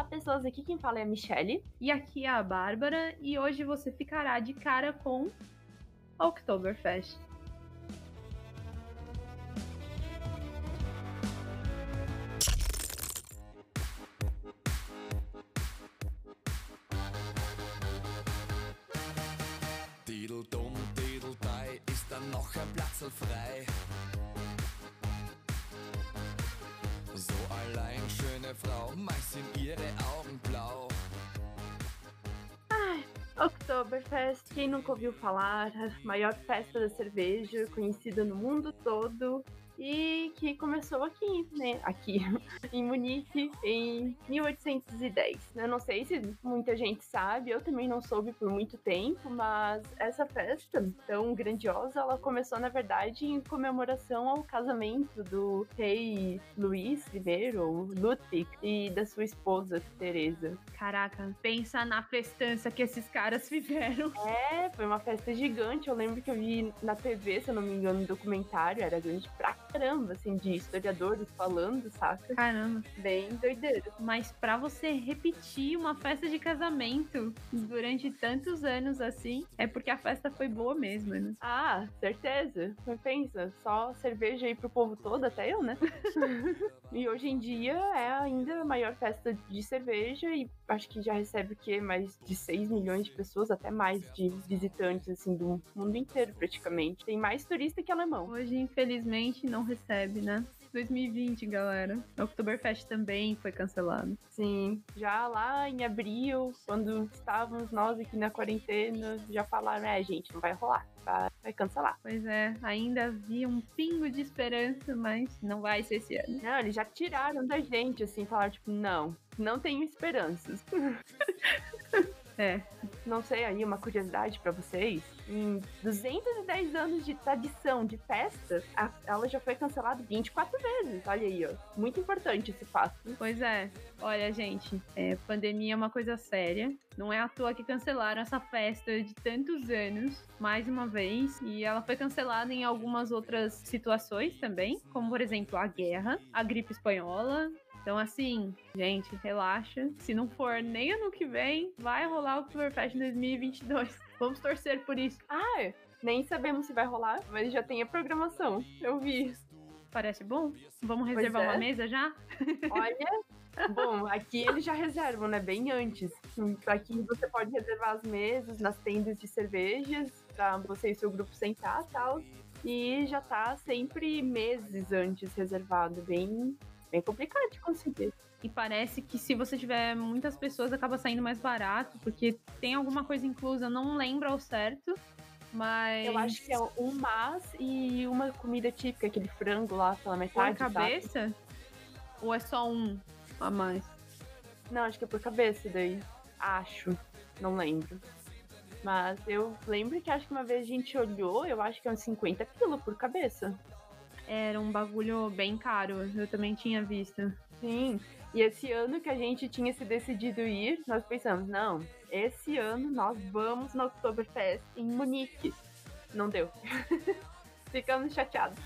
Olá, pessoas. Aqui quem fala é a Michelle. E aqui é a Bárbara. E hoje você ficará de cara com Oktoberfest. Quem nunca ouviu falar, a maior festa da cerveja conhecida no mundo todo e que começou aqui, né? Aqui, em Munique, em 1810. Eu não sei se muita gente sabe, eu também não soube por muito tempo, mas essa festa tão grandiosa, ela começou, na verdade, em comemoração ao casamento do rei Luís I, ou Ludwig, e da sua esposa, Teresa. Caraca, pensa na festança que esses caras fizeram. É, foi uma festa gigante. Eu lembro que eu vi na TV, se eu não me engano, um documentário, era grande pra caramba, assim, de historiadores falando, saca? Caramba. Bem doideiro. Mas pra você repetir uma festa de casamento durante tantos anos assim, é porque a festa foi boa mesmo, né? Ah, certeza. Mas pensa, só cerveja aí pro povo todo, até eu, né? e hoje em dia é ainda a maior festa de cerveja e acho que já recebe o quê? Mais de 6 milhões de pessoas, até mais de visitantes, assim, do mundo inteiro praticamente. Tem mais turista que alemão. Hoje, infelizmente, não recebe, né? 2020, galera. O Oktoberfest também foi cancelado. Sim, já lá em abril, quando estávamos nós aqui na quarentena, já falaram, é, gente, não vai rolar, vai, vai cancelar. Pois é, ainda havia um pingo de esperança, mas não vai ser esse ano. Não, eles já tiraram da gente, assim, falaram, tipo, não, não tenho esperanças. É, Não sei aí, uma curiosidade pra vocês. Em 210 anos de tradição de festa, a- ela já foi cancelada 24 vezes. Olha aí, ó. Muito importante esse fato. pois é. Olha, gente, é, pandemia é uma coisa séria. Não é à toa que cancelaram essa festa de tantos anos, mais uma vez. E ela foi cancelada em algumas outras situações também, como, por exemplo, a guerra, a gripe espanhola. Então, assim, gente, relaxa. Se não for nem ano que vem, vai rolar o Oktoberfest em 2022. Vamos torcer por isso. Ah, nem sabemos se vai rolar, mas já tem a programação. Eu vi. Parece bom? Vamos reservar é. uma mesa já? Olha. Bom, aqui eles já reservam, né? Bem antes. Aqui você pode reservar as mesas nas tendas de cervejas pra você e seu grupo sentar e tal. E já tá sempre meses antes reservado. Bem, bem complicado de conseguir. E parece que se você tiver muitas pessoas, acaba saindo mais barato, porque tem alguma coisa inclusa, não lembro ao certo, mas. Eu acho que é um mas e uma comida típica, aquele frango lá pela por metade. sabe? cabeça? Ou é só um a mais? Não, acho que é por cabeça daí. Acho. Não lembro. Mas eu lembro que acho que uma vez a gente olhou, eu acho que é uns 50 pila por cabeça. Era um bagulho bem caro, eu também tinha visto. Sim. E esse ano que a gente tinha se decidido ir, nós pensamos, não, esse ano nós vamos no Oktoberfest em Munique. Não deu. Ficamos chateados.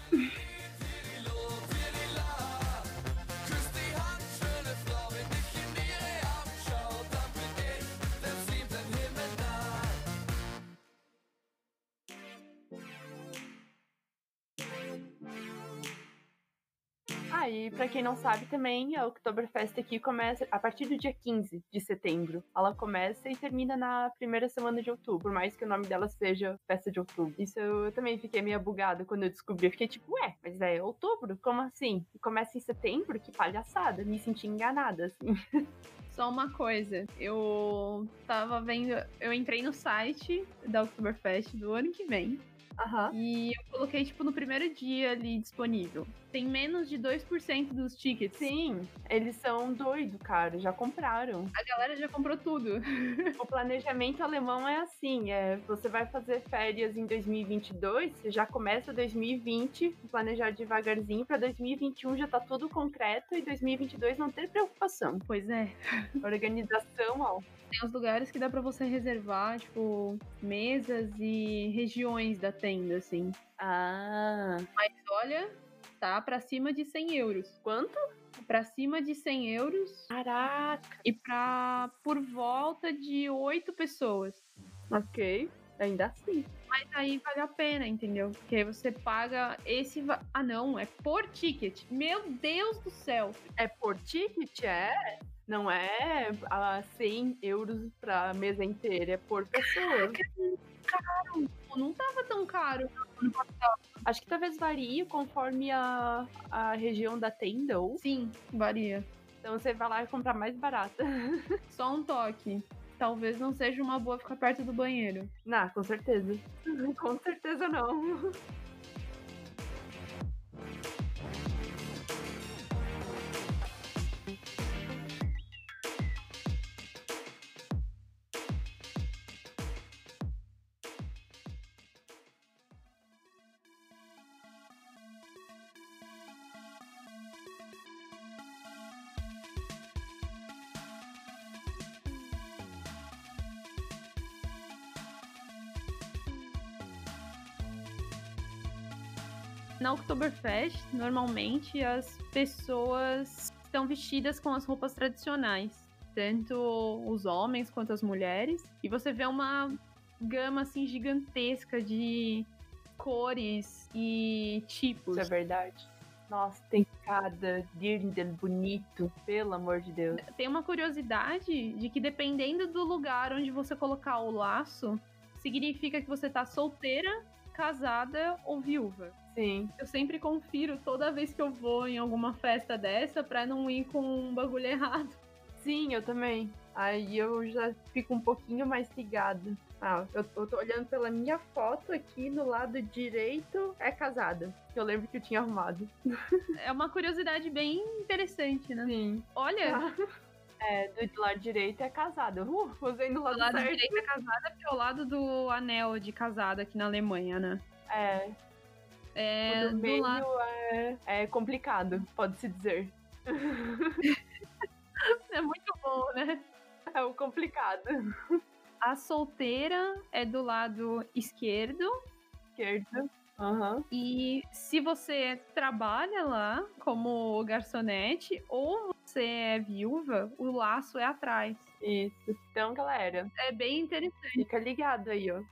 E pra quem não sabe também, a Oktoberfest aqui começa a partir do dia 15 de setembro. Ela começa e termina na primeira semana de outubro, por mais que o nome dela seja Festa de Outubro. Isso eu também fiquei meio bugada quando eu descobri. Eu fiquei tipo, ué, mas é outubro? Como assim? E começa em setembro? Que palhaçada. Me senti enganada, assim. Só uma coisa, eu tava vendo, eu entrei no site da Oktoberfest do ano que vem Aham. e eu coloquei, tipo, no primeiro dia ali disponível. Tem menos de 2% dos tickets. Sim, eles são doidos, cara. Já compraram. A galera já comprou tudo. O planejamento alemão é assim: é, você vai fazer férias em 2022, você já começa 2020, planejar devagarzinho para 2021 já tá tudo concreto e 2022 não ter preocupação. Pois é. Organização, ó. Tem uns lugares que dá pra você reservar, tipo, mesas e regiões da tenda, assim. Ah, Mas olha, tá pra cima de 100 euros. quanto? pra cima de 100 euros Caraca. e pra por volta de 8 pessoas. Ok. Ainda assim. Mas aí vale a pena, entendeu? Porque aí você paga esse. Ah, não, é por ticket. Meu Deus do céu! É por ticket, é? Não é a 100 euros pra mesa inteira, é por pessoa. Pô, Não tava tão caro. Acho que talvez varie conforme a, a região da tenda, ou Sim, varia. então você vai lá e comprar mais barata. Só um toque. Talvez não seja uma boa ficar perto do banheiro. Não, com certeza. com certeza não. Oktoberfest, normalmente as pessoas estão vestidas com as roupas tradicionais, tanto os homens quanto as mulheres, e você vê uma gama assim gigantesca de cores e tipos. Isso é verdade. Nossa, tem cada dirndl bonito, pelo amor de Deus. Tem uma curiosidade de que dependendo do lugar onde você colocar o laço, significa que você tá solteira, casada ou viúva. Sim. Eu sempre confiro toda vez que eu vou em alguma festa dessa pra não ir com um bagulho errado. Sim, eu também. Aí eu já fico um pouquinho mais ligada. Ah, eu, eu tô olhando pela minha foto aqui no lado direito, é casada. Que eu lembro que eu tinha arrumado. É uma curiosidade bem interessante, né? Sim. Olha, É, do lado direito é casada. Uh, usei no o lado, lado certo. direito é casada porque é o lado do anel de casada aqui na Alemanha, né? É, É o do do meio lado. é, é complicado, pode-se dizer. É muito bom, né? É o complicado. A solteira é do lado esquerdo. Esquerda. Aham. E se você trabalha lá como garçonete ou você é viúva, o laço é atrás. Isso. Então, galera, É bem interessante. fica ligado aí, ó.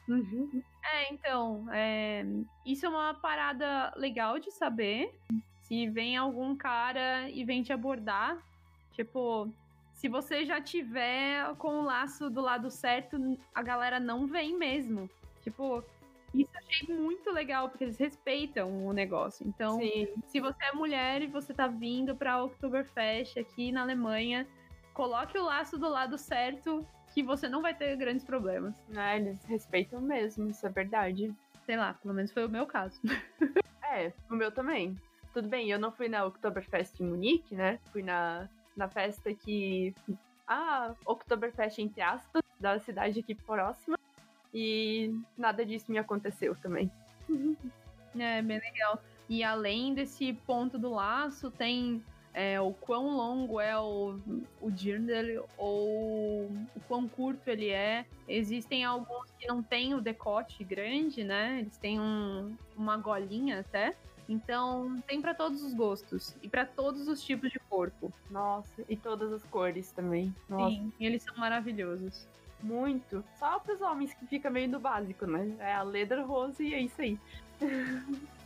É, então, é, isso é uma parada legal de saber. Se vem algum cara e vem te abordar, tipo, se você já tiver com o laço do lado certo, a galera não vem mesmo. Tipo, isso eu achei muito legal, porque eles respeitam o negócio. Então, Sim. se você é mulher e você tá vindo pra Oktoberfest aqui na Alemanha, coloque o laço do lado certo, que você não vai ter grandes problemas. Né, eles respeitam mesmo, isso é verdade. Sei lá, pelo menos foi o meu caso. É, o meu também. Tudo bem, eu não fui na Oktoberfest em Munique, né? Fui na, na festa que. A Oktoberfest, entre aspas, da cidade aqui próxima. E nada disso me aconteceu também. É, bem legal. E além desse ponto do laço, tem é, o quão longo é o, o dirndl ou o quão curto ele é. Existem alguns que não têm o decote grande, né? Eles têm um- uma golinha até. Então, tem pra todos os gostos e pra todos os tipos de corpo. Nossa, e todas as cores também. Nossa, Sim, eles são maravilhosos. Muito. Só pros homens que fica meio no básico, né? É a leather rose e é isso aí.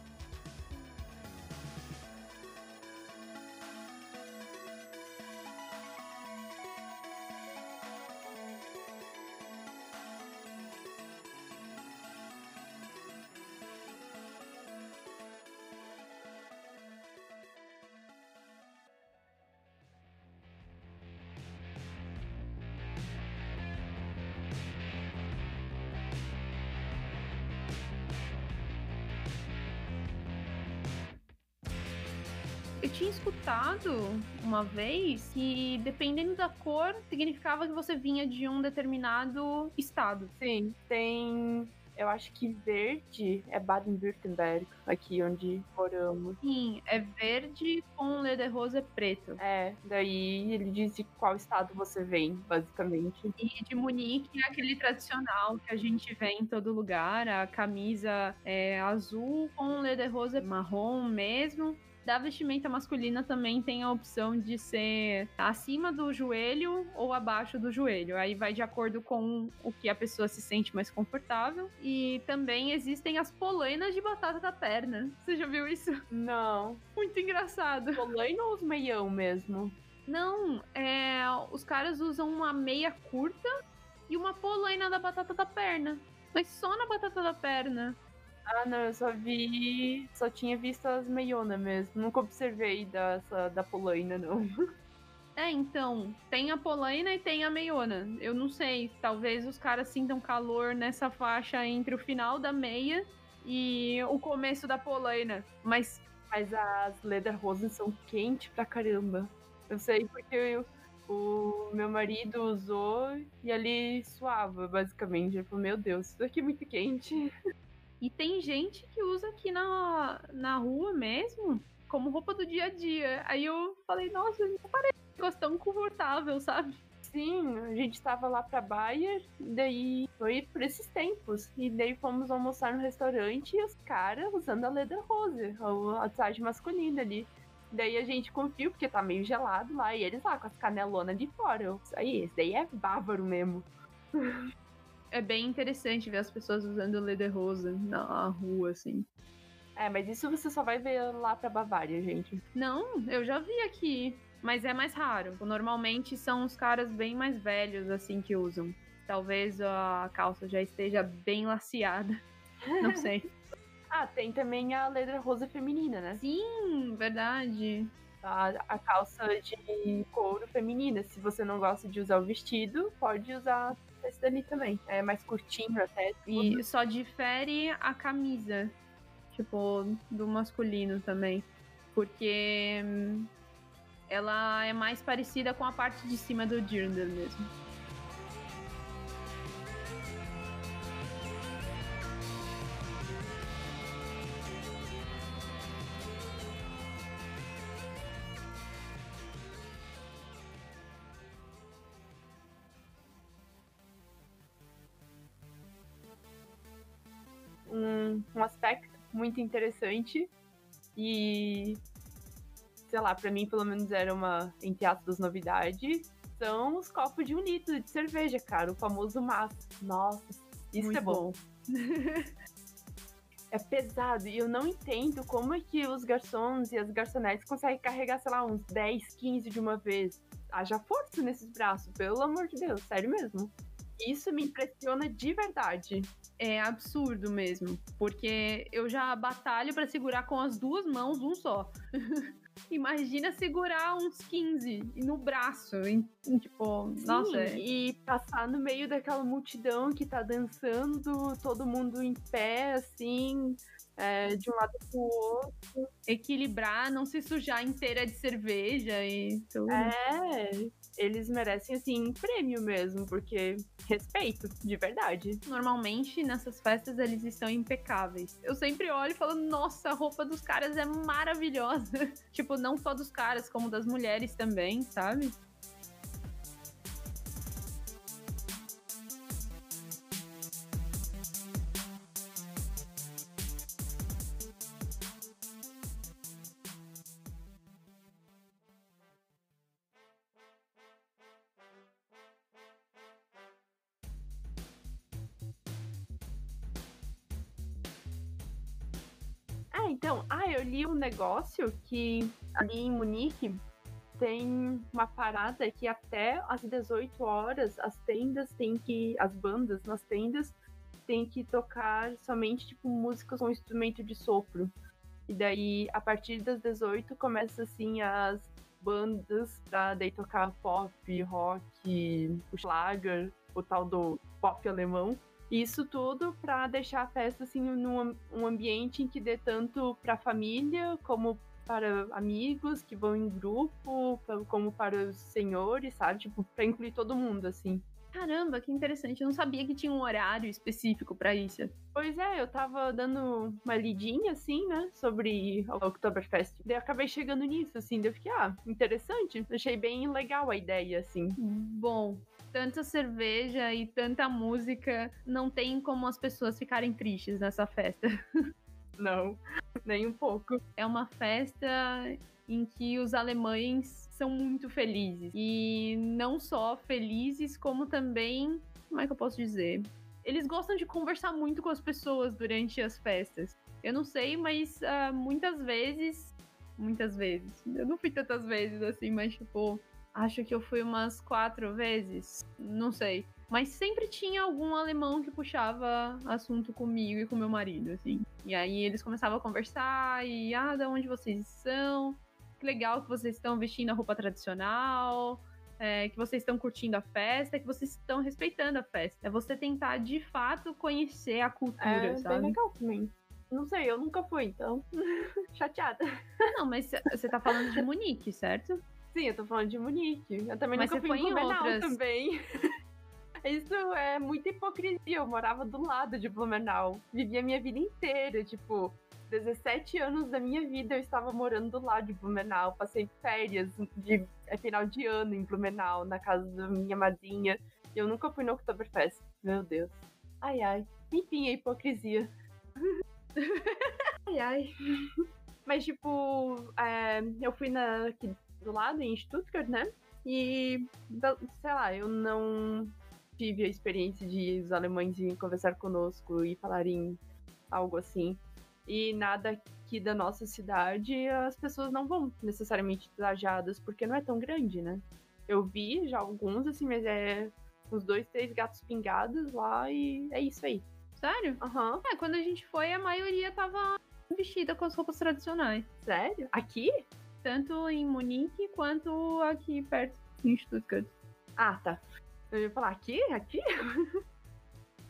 tinha escutado uma vez que, dependendo da cor, significava que você vinha de um determinado estado. Sim, tem. Eu acho que verde é Baden-Württemberg, aqui onde moramos. Sim, é verde com lederhosa preto. É, daí ele diz de qual estado você vem, basicamente. E de Munique é aquele tradicional que a gente vê em todo lugar. A camisa é azul com lederhosa marrom mesmo. Da vestimenta masculina também tem a opção de ser acima do joelho ou abaixo do joelho. Aí vai de acordo com o que a pessoa se sente mais confortável. E também existem as polainas de batata da perna. Você já viu isso? Não. Muito engraçado. Polaina ou os meião mesmo? Não, é, os caras usam uma meia curta e uma polaina da batata da perna. Mas só na batata da perna. Ah, não, eu só vi. Só tinha visto as meiona mesmo. Nunca observei dessa, da polaina, não. É, então, tem a polaina e tem a meiona. Eu não sei, talvez os caras sintam calor nessa faixa entre o final da meia e o começo da polaina. Mas Mas as Lederhosen são quentes pra caramba. Eu sei porque eu- o meu marido usou e ali suava, basicamente. Ele falou, meu Deus, isso aqui é muito quente. E tem gente que usa aqui na, na rua mesmo, como roupa do dia a dia. Aí eu falei, nossa, não parece um negócio tão confortável, sabe? Sim, a gente tava lá pra e daí foi por esses tempos. E daí fomos almoçar no restaurante e os caras usando a Lederhose, a a traje masculina ali. Daí a gente confiou, porque tá meio gelado lá, e eles lá com as canelonas de fora. Eu, Isso aí, esse daí é bávaro mesmo. É bem interessante ver as pessoas usando lederhosen na rua, assim. É, mas isso você só vai ver lá pra Bavária, gente. Não, eu já vi aqui, mas é mais raro. Normalmente são os caras bem mais velhos, assim, que usam. Talvez a calça já esteja bem laceada. Não sei. Ah, tem também a Lederhose feminina, né? Sim, verdade. A, a calça de couro feminina. Se você não gosta de usar o vestido, pode usar esse dali também. É mais curtinho até. E só difere a camisa, tipo, do masculino também. Porque hum, ela é mais parecida com a parte de cima do Dirndl mesmo. Muito interessante e sei lá, pra mim pelo menos era uma entre aspas novidade, são os copos de um litro de cerveja, cara, o famoso maço. Nossa, isso Muito é bom. É pesado e eu não entendo como é que os garçons e as garçonetes conseguem carregar, sei lá, uns 10, 15 de uma vez. Haja força nesses braços, pelo amor de Deus, sério mesmo. Isso me impressiona de verdade. É absurdo mesmo, porque eu já batalho pra segurar com as duas mãos um só. Imagina segurar uns 15 e no braço, em- em, tipo, nossa, Sim, é- e passar no meio daquela multidão que tá dançando, todo mundo em pé, assim, é, de um lado pro outro. equilibrar, não se sujar inteira de cerveja e tudo. É, eles merecem, assim, prêmio mesmo, porque respeito, de verdade. Normalmente nessas festas eles estão impecáveis. Eu sempre olho e falo, nossa, a roupa dos caras é maravilhosa. tipo, não só dos caras, como das mulheres também, sabe? Então, ah, eu li um negócio que ali em Munique tem uma parada que até às 18 horas as tendas têm que. As bandas nas tendas têm que tocar somente tipo músicas com instrumento de sopro. E daí, a partir das 18, começa assim as bandas pra daí tocar pop, rock, o Schlager, o tal do pop alemão. Isso tudo para deixar a festa assim num um ambiente em que dê tanto para família como para amigos que vão em grupo, como para os senhores, sabe? Tipo, para incluir todo mundo assim. Caramba, que interessante. Eu não sabia que tinha um horário específico pra isso. Pois é, eu tava dando uma lidinha assim, né, sobre o Oktoberfest. Daí eu acabei chegando nisso assim, daí eu fiquei, ah, interessante. Achei bem legal a ideia assim. Bom, tanta cerveja e tanta música, não tem como as pessoas ficarem tristes nessa festa. Não, nem um pouco. É uma festa em que os alemães são muito felizes. E não só felizes, como também. Como é que eu posso dizer? Eles gostam de conversar muito com as pessoas durante as festas. Eu não sei, mas ah, muitas vezes. Muitas vezes. Eu não fui tantas vezes assim, mas tipo. Acho que eu fui umas quatro vezes. Não sei. Mas sempre tinha algum alemão que puxava assunto comigo e com meu marido, assim. E aí eles começavam a conversar e, ah, de onde vocês são? Que legal que vocês estão vestindo a roupa tradicional, é, que vocês estão curtindo a festa, que vocês estão respeitando a festa. É você tentar, de fato, conhecer a cultura, É bem sabe? legal também. Não sei, eu nunca fui, então. Chateada. Não, mas você tá falando de Munique, certo? Sim, eu tô falando de Munique. Eu também Mas nunca fui em Blumenau outras? também. Isso é muita hipocrisia. Eu morava do lado de Blumenau. Vivi a minha vida inteira, tipo, 17 anos da minha vida eu estava morando do lado de Blumenau. Passei férias de é, final de ano em Blumenau, na casa da minha madrinha. E eu nunca fui no Oktoberfest. Meu Deus. Ai, ai. Enfim, a hipocrisia. ai, ai. Mas, tipo, é, eu fui na, aqui do lado, em Stuttgart, né? E, sei lá, eu não tive a experiência de os alemães virem conversar conosco e falarem algo assim. E nada aqui da nossa cidade, as pessoas não vão necessariamente trajadas, porque não é tão grande, né? Eu vi já alguns, assim, mas é uns dois, três gatos pingados lá e é isso aí. Sério? Aham. É, quando a gente foi, a maioria tava vestida com as roupas tradicionais. Sério? Aqui? Tanto em Munique quanto aqui perto em Stuttgart. Ah, tá. Eu ia falar, aqui? Aqui?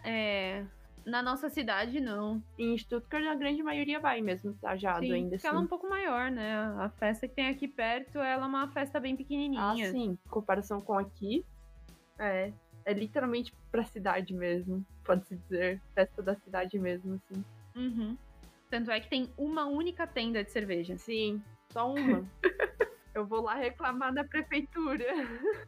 É. Na nossa cidade, não. Em Stuttgart, a grande maioria vai mesmo trajado Sim, ainda porque assim. ela é um pouco maior, né? A festa que tem aqui perto, ela é uma festa bem Ah, pequenininha. sim. Em comparação com aqui, é, é literalmente pra cidade mesmo, pode-se dizer. Festa da cidade mesmo, assim. Uhum. Tanto é que tem uma única tenda de cerveja. Sim, só uma. Eu vou lá reclamar na prefeitura.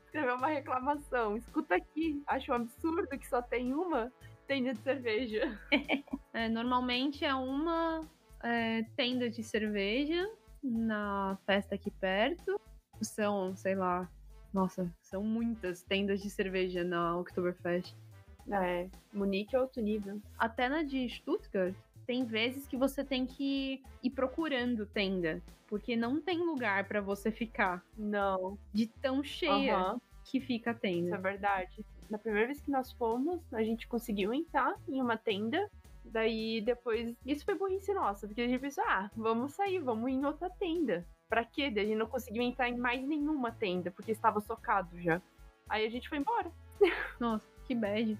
Escrever uma reclamação. Escuta aqui. Acho um absurdo que só tem uma tenda de cerveja. É, normalmente é uma é, tenda de cerveja na festa aqui perto. São, sei lá, nossa, são muitas tendas de cerveja na Oktoberfest. É, Munique é outro nível. Até na de Stuttgart, tem vezes que você tem que ir procurando tenda, porque não tem lugar pra você ficar Não. de tão cheia Aham. que fica a Isso tenda. é verdade. Na primeira vez que nós fomos, a gente conseguiu entrar em uma tenda. Daí depois. Isso foi burrice nossa, porque a gente pensou, ah, vamos sair, vamos em outra tenda. Pra quê? Daí a gente não conseguiu entrar em mais nenhuma tenda, porque estava socado já. Aí a gente foi embora. Nossa, que bad.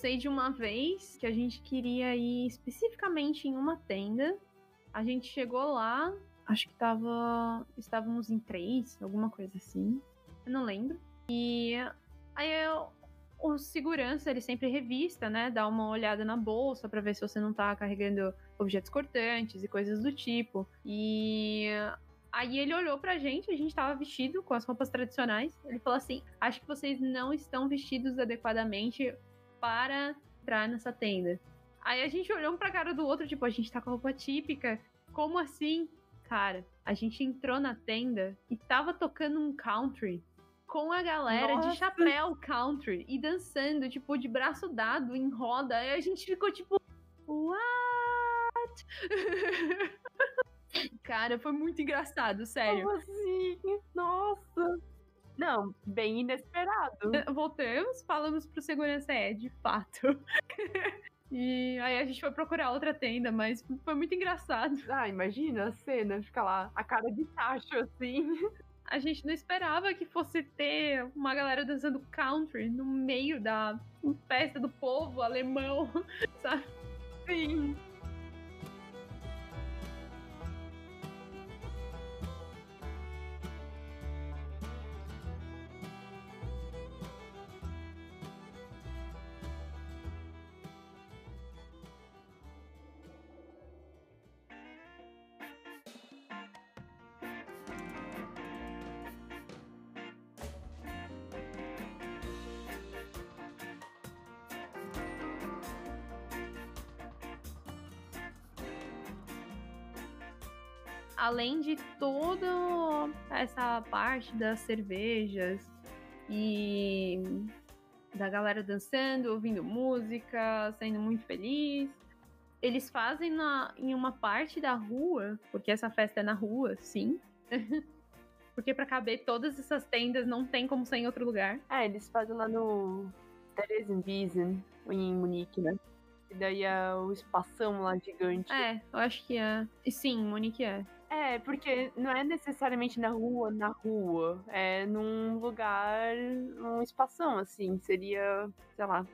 Sei de uma vez que a gente queria ir especificamente em uma tenda. A gente chegou lá, acho que tava. Estávamos em três, alguma coisa assim. Eu não lembro. E aí eu, o segurança, ele sempre revista, né? Dá uma olhada na bolsa pra ver se você não tá carregando objetos cortantes e coisas do tipo. E aí ele olhou pra gente, a gente tava vestido com as roupas tradicionais. Ele falou assim: Acho que vocês não estão vestidos adequadamente para entrar nessa tenda. Aí a gente olhou um pra cara do outro, tipo, a gente tá com a roupa típica. Como assim? Cara, a gente entrou na tenda e tava tocando um country com a galera Nossa. de chapéu country e dançando, tipo, de braço dado em roda. Aí a gente ficou tipo, what? Cara, foi muito engraçado, sério. Como assim? Nossa! Não, bem inesperado. Voltamos, falamos pro segurança, é, de fato. e aí a gente foi procurar outra tenda, mas foi muito engraçado. Ah, imagina a cena, fica lá, a cara de tacho assim. a gente não esperava que fosse ter uma galera dançando country no meio da festa do povo alemão, sabe? Sim. Essa parte das cervejas e da galera dançando, ouvindo música, sendo muito feliz, eles fazem na, em uma parte da rua, porque essa festa é na rua, sim. porque para caber todas essas tendas não tem como ser em outro lugar. É, eles fazem lá no Theresienwiesen, em Munique, né? E daí é o espação lá gigante. É, eu acho que é. E sim, Monique é. É, porque não é necessariamente na rua, na rua. É num lugar, num espação, assim. Seria, sei lá,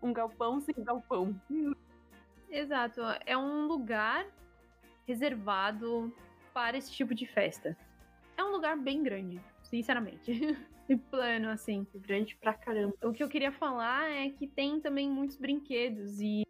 um- galpão sem galpão. Exato, é um lugar reservado para esse tipo de festa. É um lugar bem grande, sinceramente. e plano, assim. Grande pra caramba. O que eu queria falar é que tem também muitos brinquedos e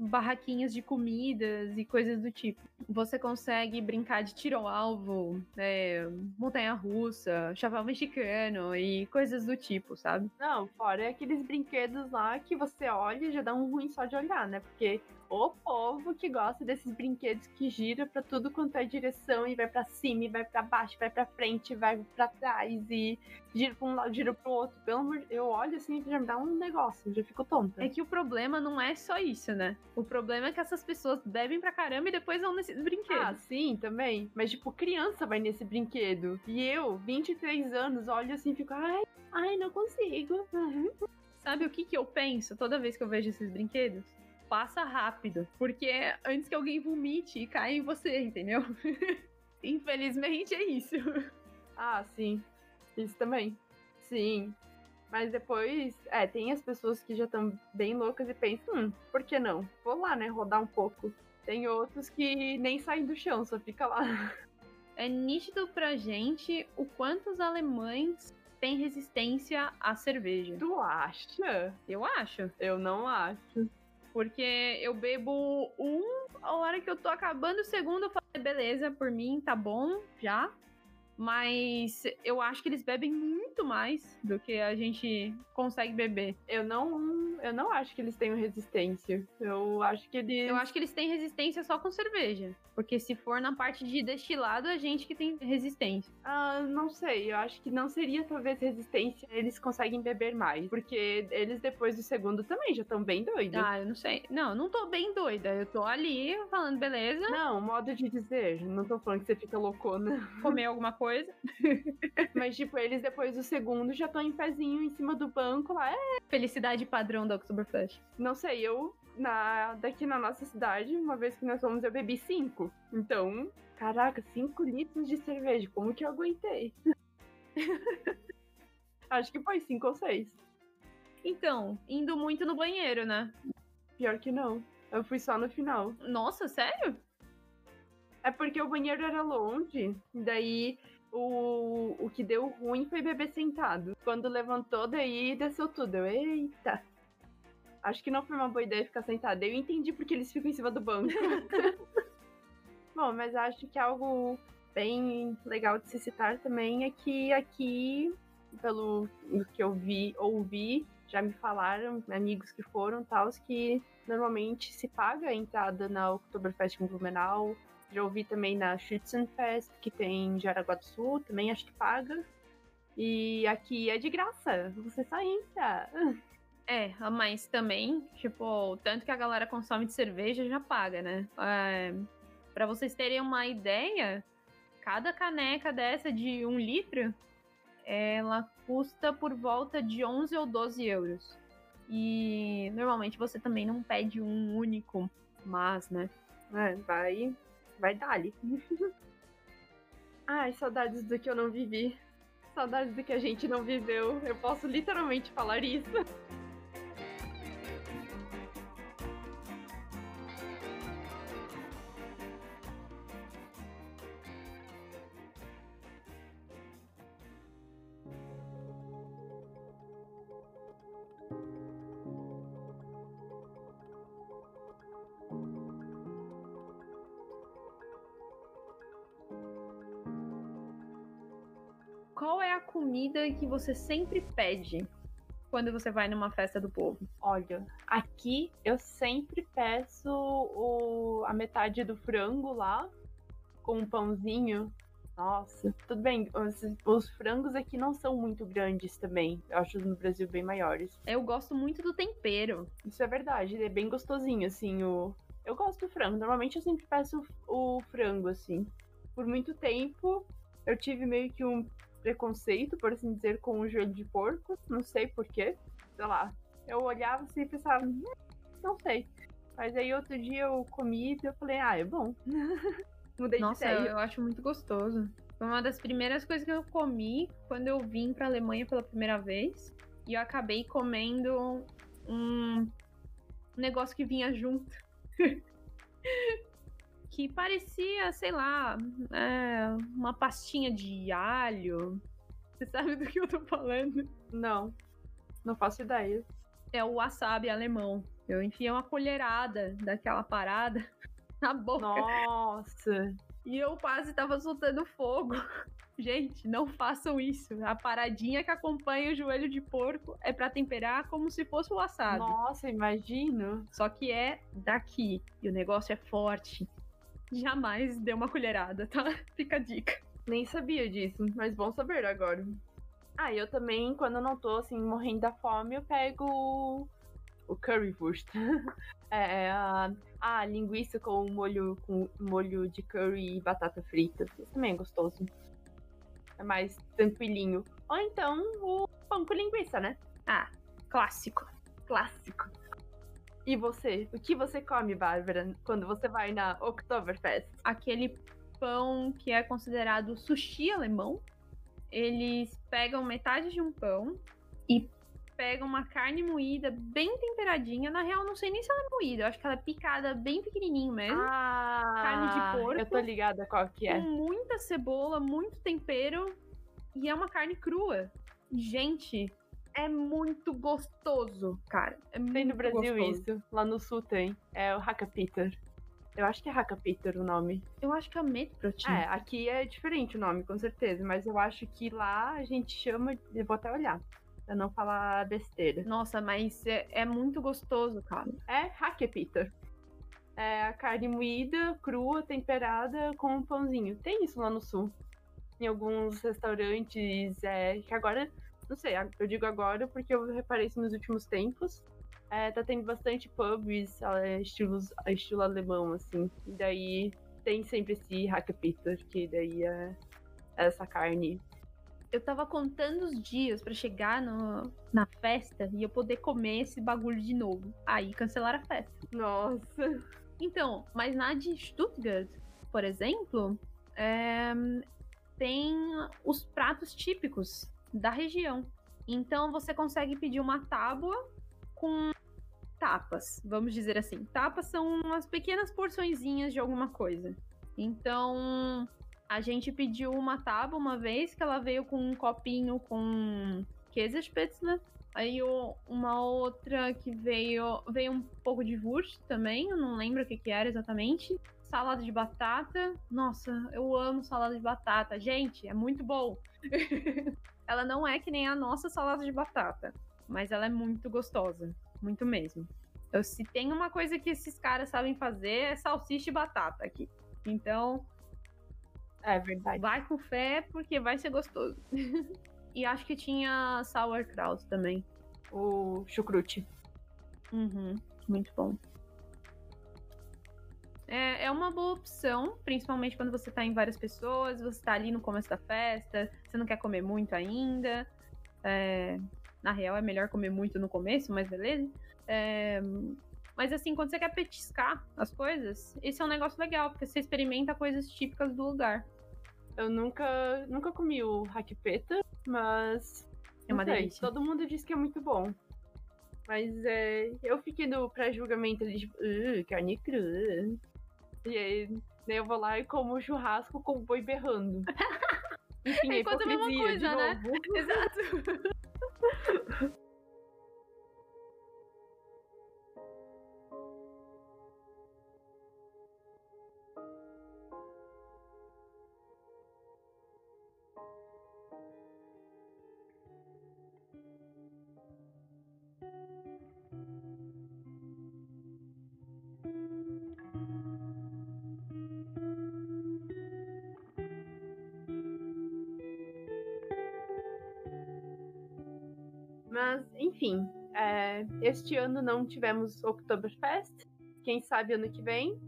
barraquinhas de comidas e coisas do tipo. Você consegue brincar de tiro ao alvo, é, montanha-russa, chaval mexicano e coisas do tipo, sabe? Não, fora aqueles brinquedos lá que você olha e já dá um ruim só de olhar, né? Porque o povo que gosta desses brinquedos que gira pra tudo quanto é direção e vai pra cima, e vai pra baixo, vai pra frente, vai pra trás e gira pra um lado, gira pro outro. Pelo amor de eu olho assim e já me dá um negócio, já fico tonta. É que o problema não é só isso, né? O problema é que essas pessoas bebem pra caramba e depois vão nesses brinquedos. Ah, sim, também. Mas, tipo, criança vai nesse brinquedo. E eu, 23 anos, olho assim e fico, ai, ai, não consigo. Sabe o que, que eu penso toda vez que eu vejo esses brinquedos? Passa rápido. Porque antes que alguém vomite e caia em você, entendeu? Infelizmente é isso. Ah, sim. Isso também. Sim. Mas depois, é, tem as pessoas que já estão bem loucas e pensam, hum, por que não? Vou lá, né, rodar um pouco. Tem outros que nem saem do chão, só fica lá. É nítido pra gente o quanto os alemães têm resistência à cerveja. Tu acha? Eu acho. Eu não acho. Porque eu bebo um, a hora que eu tô acabando o segundo, eu falo, beleza, por mim tá bom já. Mas eu acho que eles bebem muito mais do que a gente consegue beber. Eu não, eu não acho que eles tenham resistência. Eu acho que eles. Eu acho que eles têm resistência só com cerveja. Porque se for na parte de destilado, a gente que tem resistência. Ah, não sei. Eu acho que não seria talvez resistência. Eles conseguem beber mais. Porque eles, depois do segundo, também já estão bem doidos. Ah, eu não sei. Não, não tô bem doida. Eu tô ali falando, beleza, Não, modo de dizer. Não tô falando que você fica loucona. comer alguma coisa. Mas, tipo, eles depois do segundo já estão em pezinho em cima do banco lá. É, Felicidade padrão da Oktoberfest. não sei, eu. Na, daqui na nossa cidade, uma vez que nós fomos, eu bebi cinco. Então, caraca, cinco litros de cerveja. Como que eu aguentei? Acho que foi cinco ou seis. Então, indo muito no banheiro, né? Pior que não. Eu fui só no final. Nossa, sério? É porque o banheiro era longe, daí o, o que deu ruim foi beber sentado. Quando levantou, daí desceu tudo. Eu, eita. Acho que não foi uma boa ideia ficar sentado. Eu entendi porque eles ficam em cima do banco. Bom, mas acho que algo bem legal de se citar também é que aqui, pelo que eu vi, ouvi, já me falaram, amigos que foram tal, que normalmente se paga a entrada na Oktoberfest em Blumenau. Já ouvi também na Schützenfest, que tem em Jaraguá do Sul, também acho que paga. E aqui é de graça, você só entra. É, mas também, tipo, tanto que a galera consome de cerveja já paga, né? É, pra vocês terem uma ideia, cada caneca dessa de um litro, ela custa por volta de 11 ou 12 euros. E normalmente você também não pede um único, mas, né? É, vai, vai dali. Ai, saudades do que eu não vivi. Saudades do que a gente não viveu. Eu posso literalmente falar isso. Qual é a comida que você sempre pede quando você vai numa festa do povo? Olha, aqui eu sempre peço o, a metade do frango lá com um pãozinho. Nossa, tudo bem. Os, os frangos aqui não são muito grandes também. Eu acho no Brasil bem maiores. Eu gosto muito do tempero. Isso é verdade, ele é bem gostosinho, assim, o... Eu gosto do frango, normalmente eu sempre peço o frango, assim. Por muito tempo, eu tive meio que um preconceito, por assim dizer, com o joelho de porco, não sei porquê, sei lá. Eu olhava assim e pensava, "Hum, não sei. Mas aí outro dia eu comi e eu falei, ah, é bom. Mudei Nossa, de ideia. eu acho muito gostoso. Foi uma das primeiras coisas que eu comi quando eu vim pra Alemanha pela primeira vez. E eu acabei comendo um negócio que vinha junto. que parecia, sei lá, é, uma pastinha de alho. Você sabe do que eu tô falando? Não, não faço ideia. É o wasabi alemão. Eu enfiei uma colherada daquela parada na boca. Nossa, E eu quase tava soltando fogo. Gente, não façam isso. A paradinha que acompanha o joelho de porco é pra temperar como se fosse o wasabi. nossa, imagino. Só que é daqui. E o negócio é forte. Jamais dê uma colherada, tá? Fica a dica. Nem sabia disso, mas bom saber agora. Ah, eu também, quando eu não tô, assim, morrendo da fome, eu pego o- o currywurst. é, é a, a linguiça com molho, com molho de curry e batata frita. Isso também é gostoso. É mais tranquilinho. Ou então o pão com linguiça, né? Ah, clássico. Clássico. E você? O que você come, Bárbara, quando você vai na Oktoberfest? Aquele pão que é considerado sushi alemão. Eles pegam metade de um pão e pegam uma carne moída bem temperadinha. Na real, não sei nem se ela é moída. Eu acho que ela é picada bem pequenininho mesmo. Ah, Carne de porco. Eu tô ligada qual que é. com muita cebola, muito tempero e é uma carne crua. Gente, é muito gostoso, cara. É Tem no Brasil gostoso. isso. Lá no sul tem. É o Hackapiter. Eu acho que é Hackapiter o nome. Eu acho que é Metrotin. É, aqui é diferente o nome, com certeza. Mas eu acho que lá a gente chama. Eu vou até olhar. Pra não falar besteira. Nossa, mas é, é muito gostoso, cara. É Hackapiter. É a carne moída, crua, temperada com um pãozinho. Tem isso lá no sul. Em alguns restaurantes. É, que agora. Não sei, eu digo agora porque eu reparei isso nos últimos tempos. É, tá tendo bastante pubs é, estilos, estilo alemão, assim. E daí tem sempre esse Hackapiter, que daí é essa carne. Eu tava contando os dias pra chegar no, na festa e eu poder comer esse bagulho de novo. Aí cancelaram a festa. Nossa! Então, mas na de Stuttgart, por exemplo, é, tem os pratos típicos da região. Então você consegue pedir uma tábua com tapas, vamos dizer assim. Tapas são umas pequenas porçõezinhas de alguma coisa. Então, a gente pediu uma tábua uma vez que ela veio com um copinho com Käsespätzle. Aí uma outra que veio veio um pouco de wurst também, eu não lembro o que, que era exatamente. Salada de batata. Nossa, eu amo salada de batata. Gente, é muito bom. ela não é que nem a nossa salada de batata, mas ela é muito gostosa, muito mesmo. Eu, se tem uma coisa que esses caras sabem fazer é salsicha e batata aqui. Então, É verdade. vai com fé porque vai ser gostoso. e acho que tinha sauerkraut também. O chucrute. Uhum, muito bom. É, é uma boa opção, principalmente quando você tá em várias pessoas, você tá ali no começo da festa, você não quer comer muito ainda. É, na real, é melhor comer muito no começo, mas beleza. É, mas assim, quando você quer petiscar as coisas, esse é um negócio legal, porque você experimenta coisas típicas do lugar. Eu nunca, nunca comi o raquipeta, mas É uma sei, delícia. todo mundo diz que é muito bom. Mas é, eu fiquei no pré-julgamento ali, tipo, "Uh, carne crua. E aí, daí eu vou lá e como churrasco com o boi berrando. Enfim, É quase a mesma coisa, né? Exato. enfim, é, este ano não tivemos Oktoberfest. Quem sabe ano que vem.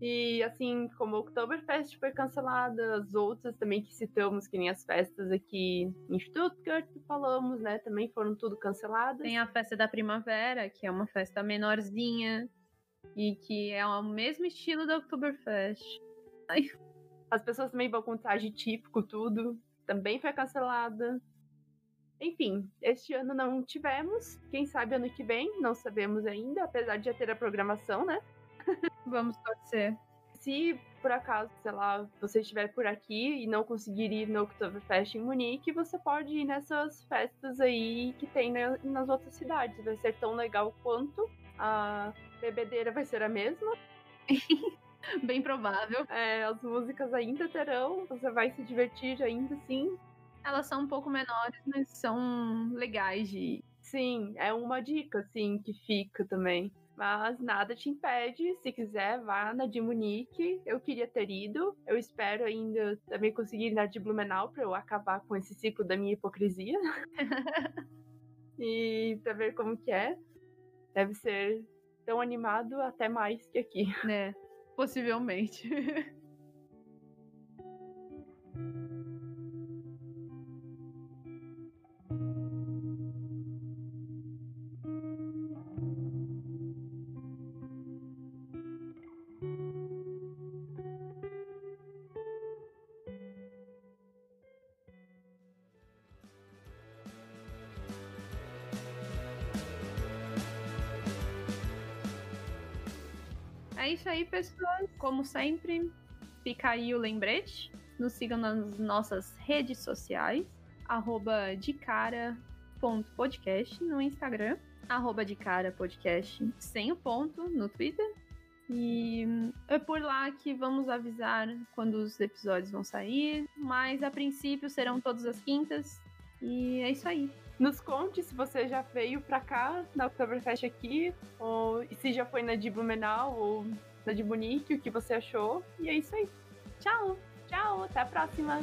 E assim como o Oktoberfest foi cancelada, as outras também que citamos, que nem as festas aqui em Stuttgart, que falamos, né? Também foram tudo canceladas. Tem a festa da primavera, que é uma festa menorzinha e que é o mesmo estilo da Oktoberfest. As pessoas também vão com traje típico, tudo. Também foi cancelada. Enfim, este ano não tivemos. Quem sabe ano que vem, não sabemos ainda, apesar de já ter a programação, né? Vamos torcer. Se por acaso, sei lá, você estiver por aqui e não conseguir ir no Oktoberfest em Munique, você pode ir nessas festas aí que tem na- nas outras cidades. Vai ser tão legal quanto. A bebedeira vai ser a mesma. Bem provável. É, as músicas ainda terão. Você vai se divertir ainda assim. Elas são um pouco menores, mas são legais de ir. Sim, é uma dica, assim, que fica também. Mas nada te impede, se quiser, vá na de Munique. Eu queria ter ido. Eu espero ainda também conseguir ir na de Blumenau para eu acabar com esse ciclo da minha hipocrisia. e pra ver como que é. Deve ser tão animado até mais que aqui. né? Possivelmente. É isso aí, pessoas. Como sempre, fica aí o lembrete. Nos sigam nas nossas redes sociais. Arroba de no Instagram. Arroba de cara podcast sem o ponto no Twitter. E é por lá que vamos avisar quando os episódios vão sair. Mas a princípio serão todas as quintas. E é isso aí. Nos conte se você já veio pra cá, na Oktoberfest aqui, ou se já foi na de Blumenau ou na de Munique, o que você achou. E é isso aí. Tchau! Tchau! Até a próxima!